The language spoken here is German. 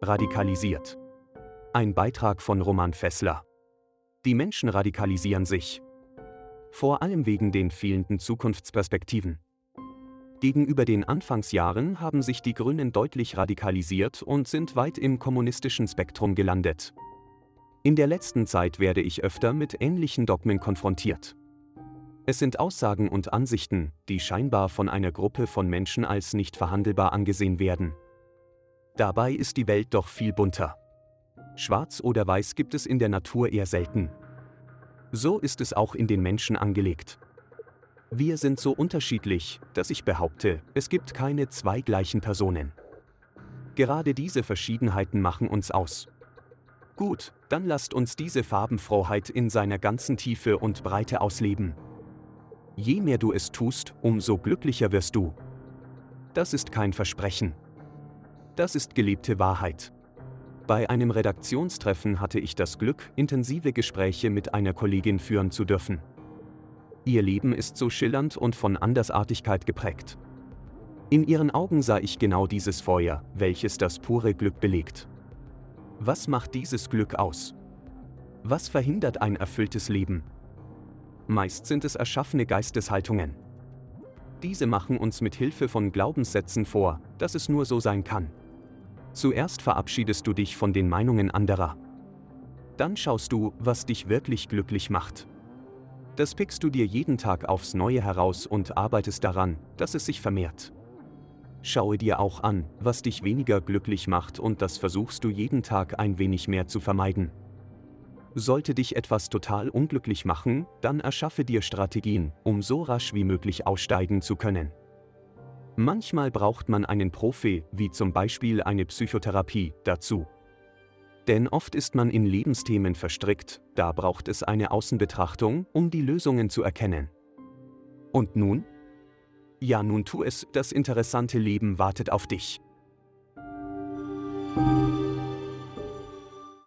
Radikalisiert. Ein Beitrag von Roman Fessler. Die Menschen radikalisieren sich. Vor allem wegen den fehlenden Zukunftsperspektiven. Gegenüber den Anfangsjahren haben sich die Grünen deutlich radikalisiert und sind weit im kommunistischen Spektrum gelandet. In der letzten Zeit werde ich öfter mit ähnlichen Dogmen konfrontiert. Es sind Aussagen und Ansichten, die scheinbar von einer Gruppe von Menschen als nicht verhandelbar angesehen werden. Dabei ist die Welt doch viel bunter. Schwarz oder Weiß gibt es in der Natur eher selten. So ist es auch in den Menschen angelegt. Wir sind so unterschiedlich, dass ich behaupte, es gibt keine zwei gleichen Personen. Gerade diese Verschiedenheiten machen uns aus. Gut, dann lasst uns diese Farbenfroheit in seiner ganzen Tiefe und Breite ausleben. Je mehr du es tust, umso glücklicher wirst du. Das ist kein Versprechen. Das ist gelebte Wahrheit. Bei einem Redaktionstreffen hatte ich das Glück, intensive Gespräche mit einer Kollegin führen zu dürfen. Ihr Leben ist so schillernd und von Andersartigkeit geprägt. In ihren Augen sah ich genau dieses Feuer, welches das pure Glück belegt. Was macht dieses Glück aus? Was verhindert ein erfülltes Leben? Meist sind es erschaffene Geisteshaltungen. Diese machen uns mit Hilfe von Glaubenssätzen vor, dass es nur so sein kann. Zuerst verabschiedest du dich von den Meinungen anderer. Dann schaust du, was dich wirklich glücklich macht. Das pickst du dir jeden Tag aufs Neue heraus und arbeitest daran, dass es sich vermehrt. Schaue dir auch an, was dich weniger glücklich macht und das versuchst du jeden Tag ein wenig mehr zu vermeiden. Sollte dich etwas total unglücklich machen, dann erschaffe dir Strategien, um so rasch wie möglich aussteigen zu können. Manchmal braucht man einen Profi, wie zum Beispiel eine Psychotherapie, dazu. Denn oft ist man in Lebensthemen verstrickt, da braucht es eine Außenbetrachtung, um die Lösungen zu erkennen. Und nun? Ja, nun tu es, das interessante Leben wartet auf dich.